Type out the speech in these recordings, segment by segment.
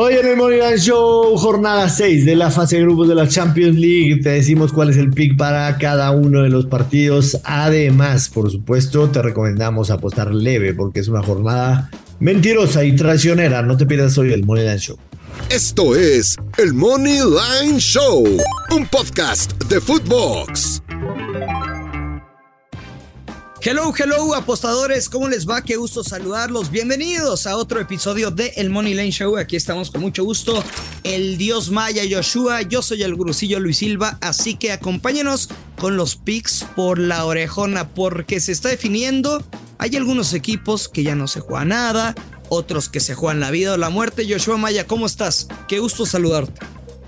Hoy en el Money Line Show, jornada 6 de la fase de grupos de la Champions League. Te decimos cuál es el pick para cada uno de los partidos. Además, por supuesto, te recomendamos apostar leve porque es una jornada mentirosa y traicionera. No te pierdas hoy el Money Line Show. Esto es el Money Line Show, un podcast de Footbox. Hello, hello, apostadores, ¿cómo les va? Qué gusto saludarlos. Bienvenidos a otro episodio de El Money Lane Show. Aquí estamos con mucho gusto. El dios maya Joshua, yo soy el gurusillo Luis Silva, así que acompáñenos con los picks por la orejona, porque se está definiendo. Hay algunos equipos que ya no se juega nada, otros que se juegan la vida o la muerte. Joshua Maya, ¿cómo estás? Qué gusto saludarte.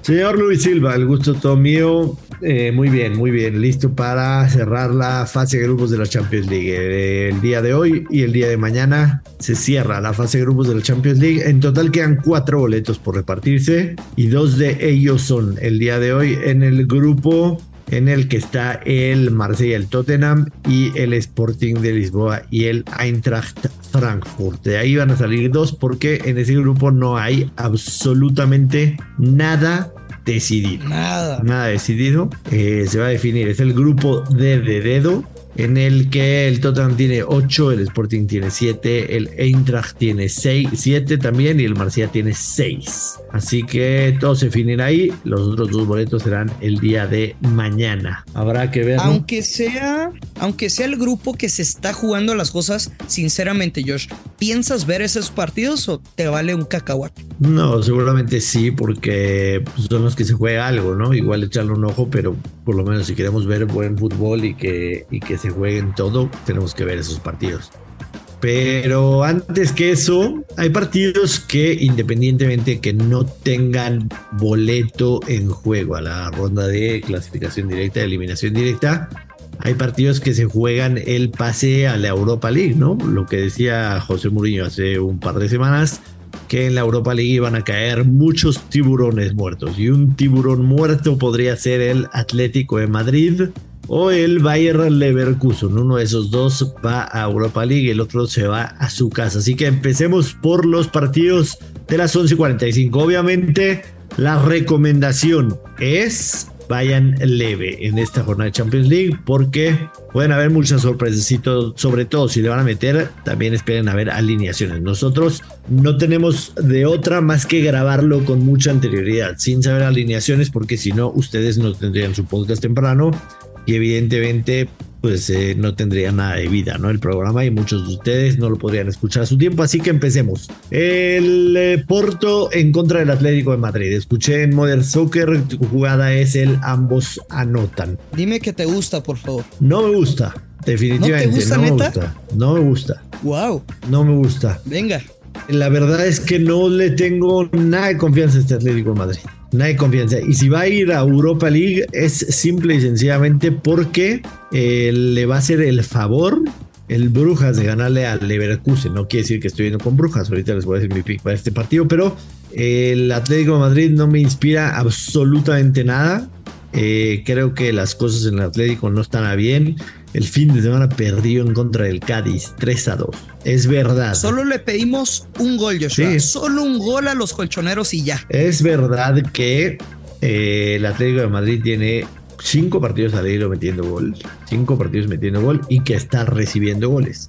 Señor Luis Silva, el gusto todo mío. Eh, muy bien, muy bien. Listo para cerrar la fase de grupos de la Champions League. El día de hoy y el día de mañana se cierra la fase de grupos de la Champions League. En total quedan cuatro boletos por repartirse y dos de ellos son el día de hoy en el grupo en el que está el Marsella, el Tottenham y el Sporting de Lisboa y el Eintracht Frankfurt. De ahí van a salir dos porque en ese grupo no hay absolutamente nada decidido. Nada. Nada decidido. Eh, se va a definir. Es el grupo D de dedo. En el que el Tottenham tiene 8, el Sporting tiene 7, el Eintracht tiene 6, 7 también y el Marsella tiene 6. Así que todo se definirá ahí. Los otros dos boletos serán el día de mañana. Habrá que ver. ¿no? Aunque sea, aunque sea el grupo que se está jugando las cosas, sinceramente, Josh, ¿piensas ver esos partidos o te vale un cacahuate? No, seguramente sí, porque pues, son los que se juega algo, ¿no? Igual echarle un ojo, pero por lo menos si queremos ver buen fútbol y que, y que se jueguen todo, tenemos que ver esos partidos. Pero antes que eso, hay partidos que independientemente que no tengan boleto en juego a la ronda de clasificación directa, de eliminación directa, hay partidos que se juegan el pase a la Europa League, ¿no? Lo que decía José Mourinho hace un par de semanas, que en la Europa League iban a caer muchos tiburones muertos. Y un tiburón muerto podría ser el Atlético de Madrid o el Bayern Leverkusen. Uno de esos dos va a Europa League, el otro se va a su casa. Así que empecemos por los partidos de las 11:45. Obviamente, la recomendación es vayan leve en esta jornada de Champions League porque pueden haber muchas sorpresas sobre todo si le van a meter también esperen a ver alineaciones. Nosotros no tenemos de otra más que grabarlo con mucha anterioridad sin saber alineaciones porque si no ustedes no tendrían su podcast temprano y evidentemente pues eh, no tendría nada de vida, ¿no? El programa y muchos de ustedes no lo podrían escuchar a su tiempo, así que empecemos. El eh, Porto en contra del Atlético de Madrid. Escuché en Modern Soccer, tu jugada es el ambos anotan. Dime que te gusta, por favor. No me gusta, definitivamente. ¿No te gusta, no me gusta. No me gusta. Wow, No me gusta. venga. La verdad es que no le tengo nada de confianza a este Atlético de Madrid. Nada de confianza. Y si va a ir a Europa League es simple y sencillamente porque eh, le va a hacer el favor el Brujas de ganarle al Leverkusen. No quiere decir que estoy viendo con Brujas. Ahorita les voy a decir mi pick para este partido. Pero el Atlético de Madrid no me inspira absolutamente nada. Eh, creo que las cosas en el Atlético no están a bien. El fin de semana perdió en contra del Cádiz 3 a 2. Es verdad. Solo le pedimos un gol, Joshua. Sí. Solo un gol a los colchoneros y ya. Es verdad que eh, el Atlético de Madrid tiene cinco partidos al hilo metiendo gol, cinco partidos metiendo gol y que está recibiendo goles.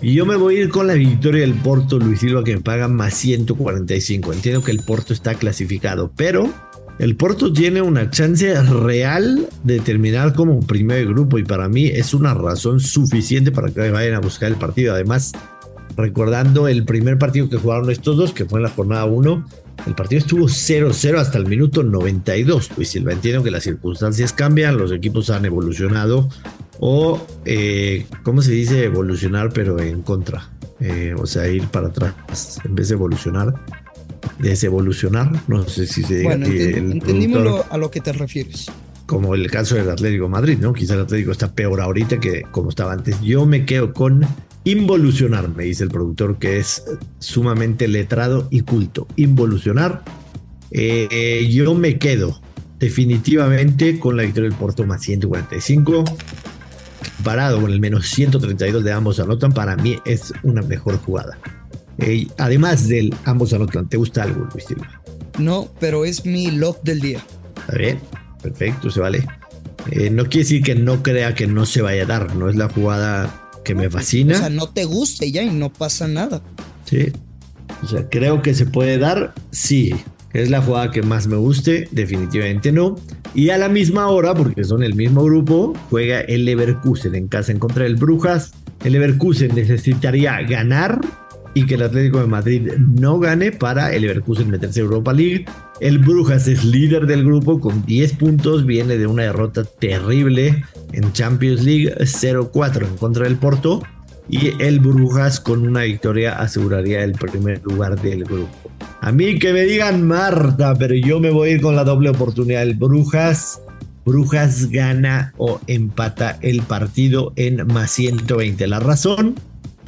Y yo me voy a ir con la victoria del Porto, Luis Silva, que me paga más 145. Entiendo que el Porto está clasificado, pero el Porto tiene una chance real de terminar como primer grupo y para mí es una razón suficiente para que vayan a buscar el partido. Además, recordando el primer partido que jugaron estos dos, que fue en la jornada 1, el partido estuvo 0-0 hasta el minuto 92. Luis Silva, entiendo que las circunstancias cambian, los equipos han evolucionado o, eh, ¿cómo se dice evolucionar pero en contra? Eh, o sea, ir para atrás en vez de evolucionar. Desevolucionar. No sé si se diga que el entendimos lo- a lo que te refieres. como el caso del Atlético de Madrid, ¿no? Quizá el Atlético está peor ahorita que como estaba antes. Yo me quedo con involucionar, me dice el productor, que es sumamente letrado y culto. Involucionar. Eh, eh, yo me quedo definitivamente con la victoria del Porto más 145. Parado con el menos 132 de ambos anotan, para mí es una mejor jugada. Eh, además del ambos anotan, ¿te gusta algo, Luis Silva? No, pero es mi lock del día. Está bien, perfecto, se vale. Eh, no quiere decir que no crea que no se vaya a dar, no es la jugada que me fascina. O sea, no te guste ya y no pasa nada. Sí. O sea, creo que se puede dar, sí. ¿Es la jugada que más me guste? Definitivamente no. Y a la misma hora, porque son el mismo grupo, juega el Leverkusen en casa en contra del Brujas. El Leverkusen necesitaría ganar y que el Atlético de Madrid no gane para el Leverkusen meterse a Europa League. El Brujas es líder del grupo con 10 puntos, viene de una derrota terrible en Champions League 0-4 en contra del Porto y el Brujas con una victoria aseguraría el primer lugar del grupo. A mí que me digan Marta, pero yo me voy a ir con la doble oportunidad. El Brujas, Brujas gana o empata el partido en más 120. La razón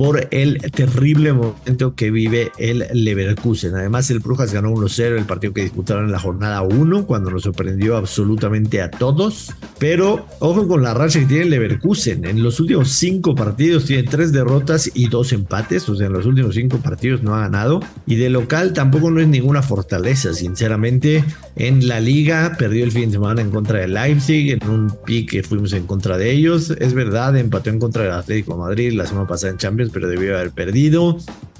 por el terrible momento que vive el Leverkusen. Además, el Brujas ganó 1-0 el partido que disputaron en la jornada 1, cuando nos sorprendió absolutamente a todos. Pero ojo con la racha que tiene el Leverkusen. En los últimos 5 partidos tiene 3 derrotas y 2 empates. O sea, en los últimos 5 partidos no ha ganado. Y de local tampoco no es ninguna fortaleza, sinceramente. En la liga perdió el fin de semana en contra del Leipzig, en un pick que fuimos en contra de ellos. Es verdad, empató en contra del Atlético de Madrid la semana pasada en Champions, pero debió haber perdido.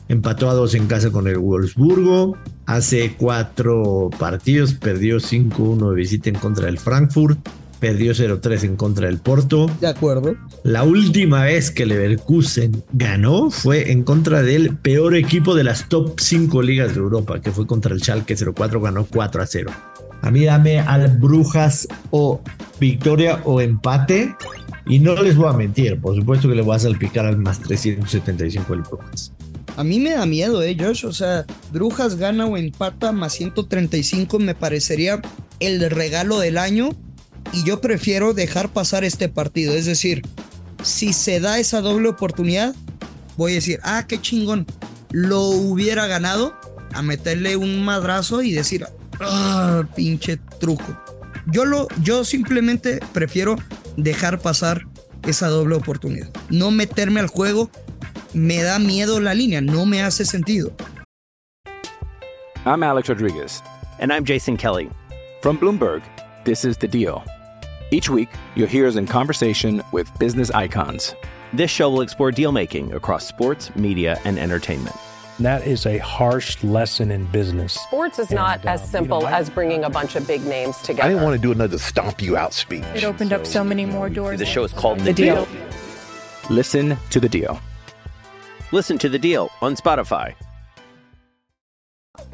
Empató a dos en casa con el Wolfsburgo. Hace cuatro partidos perdió 5-1 de visita en contra del Frankfurt. Perdió 0-3 en contra del Porto. De acuerdo. La última vez que Leverkusen ganó fue en contra del peor equipo de las top 5 ligas de Europa, que fue contra el Schalke 04, ganó 4 a 0. A mí dame al Brujas o victoria o empate. Y no les voy a mentir, por supuesto que le voy a salpicar al más 375 del Brujas. A mí me da miedo, eh, Josh. O sea, Brujas gana o empata más 135 me parecería el regalo del año. Y yo prefiero dejar pasar este partido. Es decir, si se da esa doble oportunidad, voy a decir, ah, qué chingón. Lo hubiera ganado a meterle un madrazo y decir, ah, pinche truco. Yo, lo, yo simplemente prefiero dejar pasar esa doble oportunidad. No meterme al juego. Me da miedo la línea. No me hace sentido. I'm Alex Rodriguez. And I'm Jason Kelly. From Bloomberg, this is The Deal. Each week, you'll hear us in conversation with business icons. This show will explore deal making across sports, media, and entertainment. That is a harsh lesson in business. Sports is not And, uh, as you simple know, I- as bringing a bunch of big names together. I didn't want to do another stomp you out speech. It opened up so many more doors. The show is called The The Deal. Deal. Listen to The Deal. Listen to The Deal on Spotify.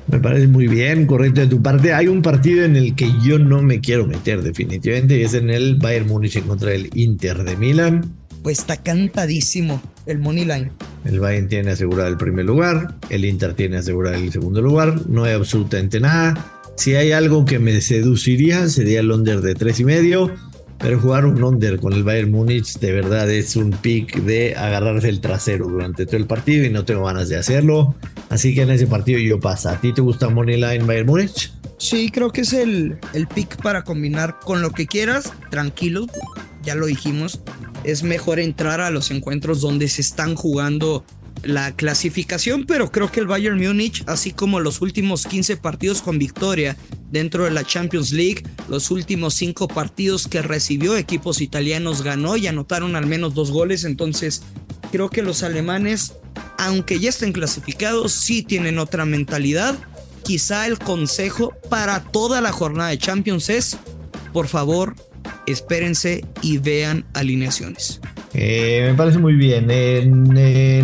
Me parece muy bien, correcto de tu parte. Hay un partido en el que yo no me quiero meter definitivamente y es en el Bayern Múnich en contra del Inter de Milán. Pues está cantadísimo el money line. El Bayern tiene asegurado el primer lugar, el Inter tiene asegurado el segundo lugar, no hay absolutamente nada. Si hay algo que me seduciría sería el under de tres y medio, pero jugar un under con el Bayern Múnich de verdad es un pick de agarrarse el trasero durante todo el partido y no tengo ganas de hacerlo. Así que en ese partido yo paso. ¿A ti te gusta money line Bayern Múnich? Sí, creo que es el, el pick para combinar con lo que quieras. Tranquilo, ya lo dijimos. Es mejor entrar a los encuentros donde se están jugando la clasificación, pero creo que el Bayern Múnich, así como los últimos 15 partidos con victoria dentro de la Champions League, los últimos 5 partidos que recibió equipos italianos ganó y anotaron al menos dos goles, entonces creo que los alemanes, aunque ya estén clasificados, sí tienen otra mentalidad. Quizá el consejo para toda la jornada de Champions es, por favor, espérense y vean alineaciones. Eh, me parece muy bien. En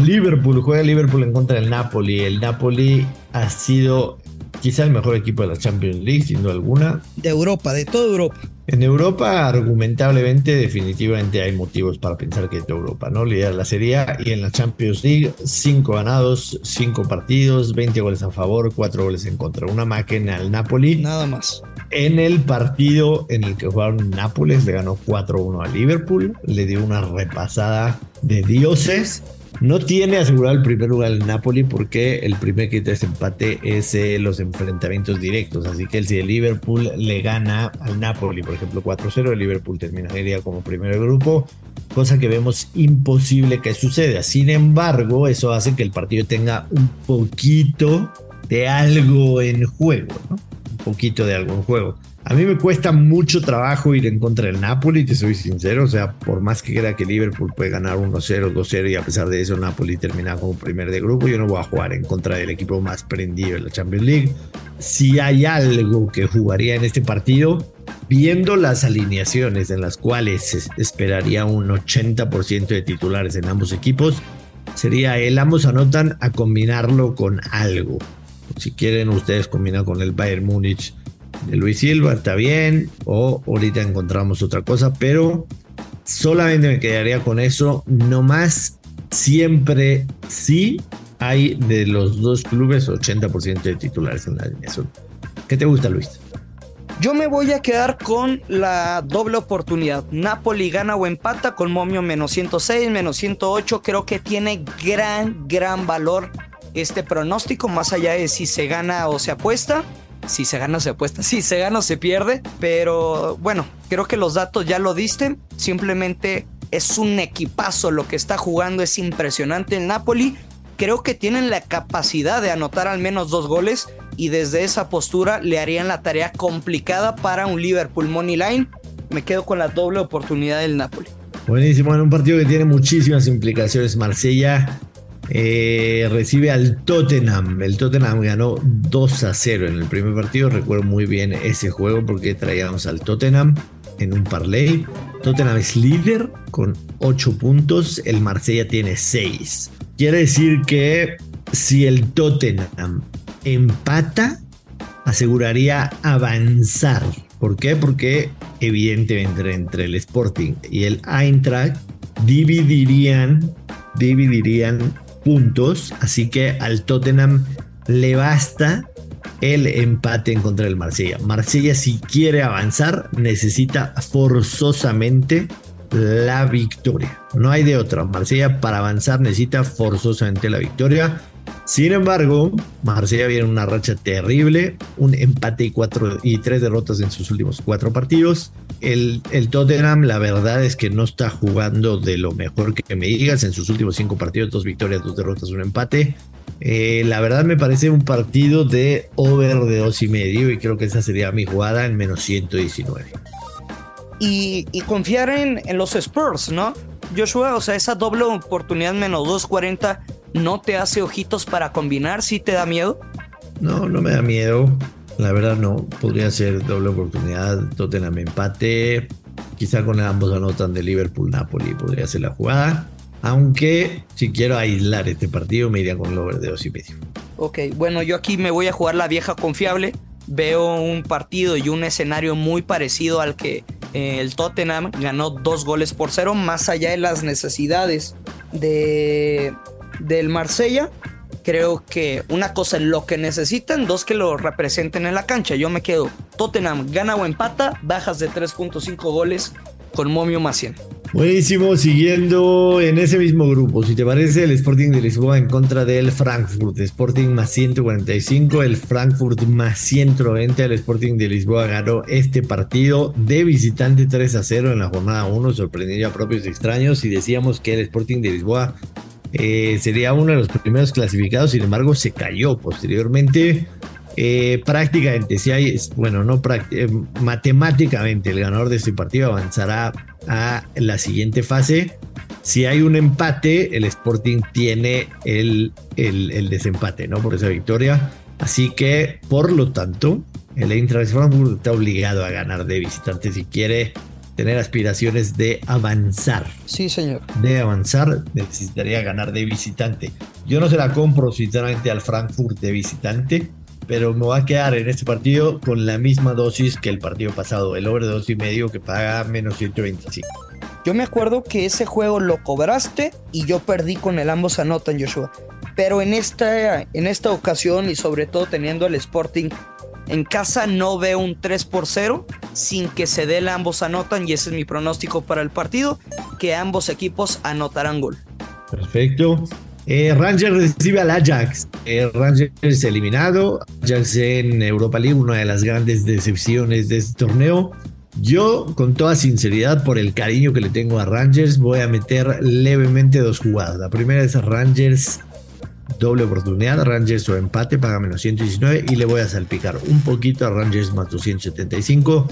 Liverpool, juega Liverpool en contra del Napoli. El Napoli ha sido quizá el mejor equipo de la Champions League, sin duda alguna. De Europa, de toda Europa. En Europa, argumentablemente, definitivamente hay motivos para pensar que es de Europa, ¿no? Lidera la Serie A y en la Champions League, cinco ganados, cinco partidos, 20 goles a favor, cuatro goles en contra. Una máquina al Napoli. Nada más. En el partido en el que jugaron Nápoles, le ganó 4-1 a Liverpool, le dio una repasada de dioses no tiene asegurado el primer lugar el Napoli porque el primer que de empate es eh, los enfrentamientos directos. Así que si el Liverpool le gana al Napoli, por ejemplo, 4-0, el Liverpool terminaría como primer grupo, cosa que vemos imposible que suceda. Sin embargo, eso hace que el partido tenga un poquito de algo en juego, ¿no? Poquito de algo en juego. A mí me cuesta mucho trabajo ir en contra del Napoli, te soy sincero. O sea, por más que crea que Liverpool puede ganar 1-0, 2-0 y a pesar de eso Napoli termina como primer de grupo, yo no voy a jugar en contra del equipo más prendido en la Champions League. Si hay algo que jugaría en este partido, viendo las alineaciones en las cuales esperaría un 80% de titulares en ambos equipos, sería el ambos anotan a combinarlo con algo. Si quieren ustedes combinar con el Bayern Múnich de Luis Silva, está bien, o ahorita encontramos otra cosa, pero solamente me quedaría con eso, no más, siempre sí hay de los dos clubes 80% de titulares en la alineación. ¿Qué te gusta, Luis? Yo me voy a quedar con la doble oportunidad. Napoli gana o empata con momio menos 106, menos 108. Creo que tiene gran, gran valor este pronóstico, más allá de si se gana o se apuesta. Si se gana se apuesta, si se gana se pierde, pero bueno, creo que los datos ya lo diste, simplemente es un equipazo lo que está jugando, es impresionante el Napoli, creo que tienen la capacidad de anotar al menos dos goles y desde esa postura le harían la tarea complicada para un Liverpool Money Line, me quedo con la doble oportunidad del Napoli. Buenísimo, en un partido que tiene muchísimas implicaciones, Marsella eh, recibe al Tottenham. El Tottenham ganó 2 a 0 en el primer partido. Recuerdo muy bien ese juego porque traíamos al Tottenham en un parlay. Tottenham es líder con 8 puntos. El Marsella tiene 6. Quiere decir que si el Tottenham empata, aseguraría avanzar. ¿Por qué? Porque evidentemente entre el Sporting y el Eintracht dividirían dividirían puntos, así que al Tottenham le basta el empate en contra del Marsella. Marsella si quiere avanzar necesita forzosamente la victoria. No hay de otra. Marsella para avanzar necesita forzosamente la victoria. Sin embargo, Marsella viene una racha terrible, un empate y, cuatro, y tres derrotas en sus últimos cuatro partidos. El, el, Tottenham, la verdad es que no está jugando de lo mejor que me digas. En sus últimos cinco partidos, dos victorias, dos derrotas, un empate. Eh, la verdad me parece un partido de over de dos y medio y creo que esa sería mi jugada en menos 119. Y, y confiar en, en los Spurs, ¿no? Joshua, o sea, esa doble oportunidad menos 240 no te hace ojitos para combinar, ¿sí te da miedo? No, no me da miedo. La verdad no. Podría ser doble oportunidad. Tottenham empate. Quizá con ambos anotan de Liverpool-Napoli. Podría ser la jugada. Aunque si quiero aislar este partido me iría con el over de dos y medio. Ok, bueno, yo aquí me voy a jugar la vieja confiable. Veo un partido y un escenario muy parecido al que eh, el Tottenham ganó dos goles por cero, más allá de las necesidades de, del Marsella. Creo que una cosa es lo que necesitan, dos que lo representen en la cancha. Yo me quedo Tottenham gana o empata, bajas de 3.5 goles con Momio 100. Buenísimo, siguiendo en ese mismo grupo, si te parece, el Sporting de Lisboa en contra del Frankfurt, Sporting más 145, el Frankfurt más 190, el Sporting de Lisboa ganó este partido de visitante 3 a 0 en la jornada 1, sorprendió a propios extraños y decíamos que el Sporting de Lisboa eh, sería uno de los primeros clasificados, sin embargo se cayó posteriormente. Eh, prácticamente, si hay, bueno, no eh, matemáticamente el ganador de este partido avanzará a la siguiente fase. Si hay un empate, el Sporting tiene el, el, desempate, ¿no? Por esa victoria. Así que, por lo tanto, el Eintracht Frankfurt está obligado a ganar de visitante si quiere tener aspiraciones de avanzar. Sí, señor. De avanzar, necesitaría ganar de visitante. Yo no se la compro, sinceramente, al Frankfurt de visitante pero me voy a quedar en este partido con la misma dosis que el partido pasado, el over de dos y medio que paga menos 125. Yo me acuerdo que ese juego lo cobraste y yo perdí con el ambos anotan, Joshua. Pero en esta, en esta ocasión y sobre todo teniendo el Sporting en casa no veo un 3 por 0 sin que se dé el ambos anotan y ese es mi pronóstico para el partido, que ambos equipos anotarán gol. Perfecto. Eh, Rangers recibe al Ajax. Eh, Rangers eliminado. Ajax en Europa League, una de las grandes decepciones de este torneo. Yo, con toda sinceridad, por el cariño que le tengo a Rangers, voy a meter levemente dos jugadas. La primera es Rangers doble oportunidad, Rangers o empate, paga menos 119 y le voy a salpicar un poquito a Rangers más 275.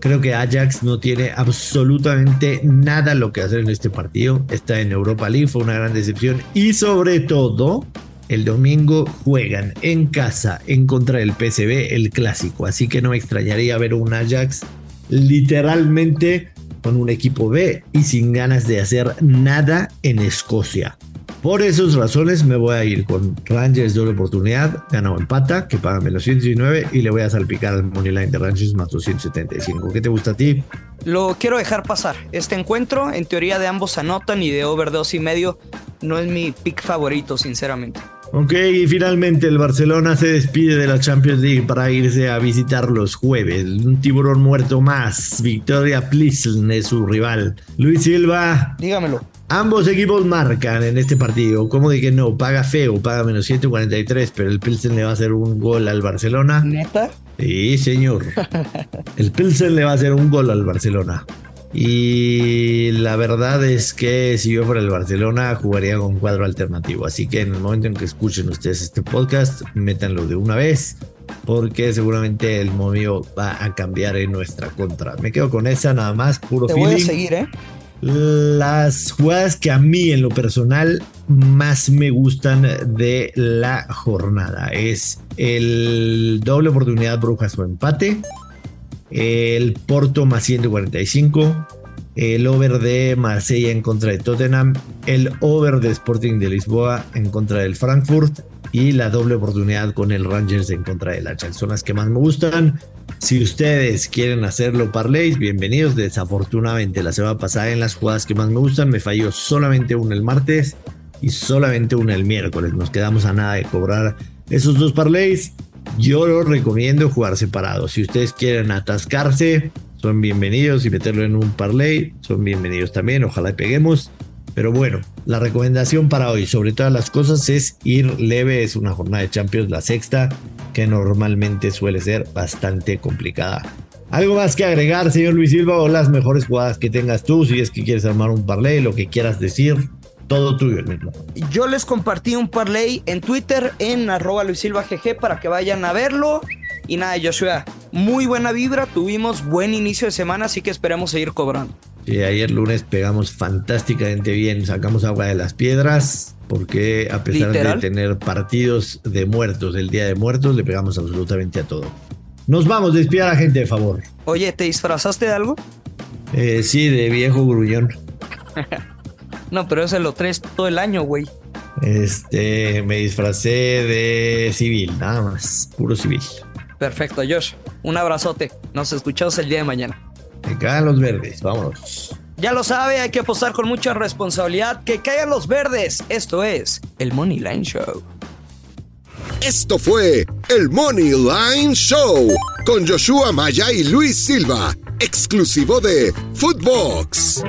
Creo que Ajax no tiene absolutamente nada lo que hacer en este partido. Está en Europa League, fue una gran decepción. Y sobre todo, el domingo juegan en casa en contra del PSV, el clásico. Así que no me extrañaría ver un Ajax literalmente con un equipo B y sin ganas de hacer nada en Escocia. Por esas razones me voy a ir con Rangers doble oportunidad, ganado empata, que paga menos 119 y le voy a salpicar al Moneyline de Rangers más 275. ¿Qué te gusta a ti? Lo quiero dejar pasar. Este encuentro, en teoría de ambos anotan y de over 2 y medio, no es mi pick favorito, sinceramente. Ok, y finalmente el Barcelona se despide de la Champions League para irse a visitar los jueves. Un tiburón muerto más. Victoria Plissen es su rival. Luis Silva. Dígamelo. Ambos equipos marcan en este partido. ¿Cómo de que no? Paga feo, paga menos 143, pero el Pilsen le va a hacer un gol al Barcelona. ¿Neta? Sí, señor. El Pilsen le va a hacer un gol al Barcelona. Y la verdad es que si yo fuera el Barcelona jugaría con cuadro alternativo. Así que en el momento en que escuchen ustedes este podcast, métanlo de una vez. Porque seguramente el movimiento va a cambiar en nuestra contra. Me quedo con esa nada más, puro Te feeling. voy a seguir, ¿eh? Las jugadas que a mí en lo personal más me gustan de la jornada. Es el doble oportunidad Brujas o empate, el Porto más 145, el over de Marsella en contra de Tottenham, el over de Sporting de Lisboa en contra del Frankfurt y la doble oportunidad con el Rangers en contra del Ajax. Son las que más me gustan. Si ustedes quieren hacerlo parlays, bienvenidos. Desafortunadamente la semana pasada en las jugadas que más me gustan me falló solamente una el martes y solamente una el miércoles. Nos quedamos a nada de cobrar esos dos parlays. Yo lo recomiendo jugar separado. Si ustedes quieren atascarse, son bienvenidos y meterlo en un parlay, son bienvenidos también. Ojalá peguemos. Pero bueno, la recomendación para hoy, sobre todas las cosas, es ir leve. Es una jornada de Champions, la sexta, que normalmente suele ser bastante complicada. ¿Algo más que agregar, señor Luis Silva, o las mejores jugadas que tengas tú? Si es que quieres armar un parlay, lo que quieras decir, todo tuyo, mismo. Yo les compartí un parlay en Twitter en arroba Luis Silva GG para que vayan a verlo. Y nada, Joshua, muy buena vibra, tuvimos buen inicio de semana, así que esperemos seguir cobrando. Sí, ayer lunes pegamos fantásticamente bien, sacamos agua de las piedras, porque a pesar ¿Literal? de tener partidos de muertos, el Día de Muertos, le pegamos absolutamente a todo. Nos vamos, despida a la gente, de favor. Oye, ¿te disfrazaste de algo? Eh, sí, de viejo gruñón. No, pero ese lo traes todo el año, güey. Este, me disfracé de civil, nada más, puro civil. Perfecto, Josh. Un abrazote. Nos escuchamos el día de mañana. Me cagan los verdes, vámonos. Ya lo sabe, hay que apostar con mucha responsabilidad. Que caigan los verdes. Esto es el Money Line Show. Esto fue el Money Line Show con Joshua Maya y Luis Silva, exclusivo de Footbox.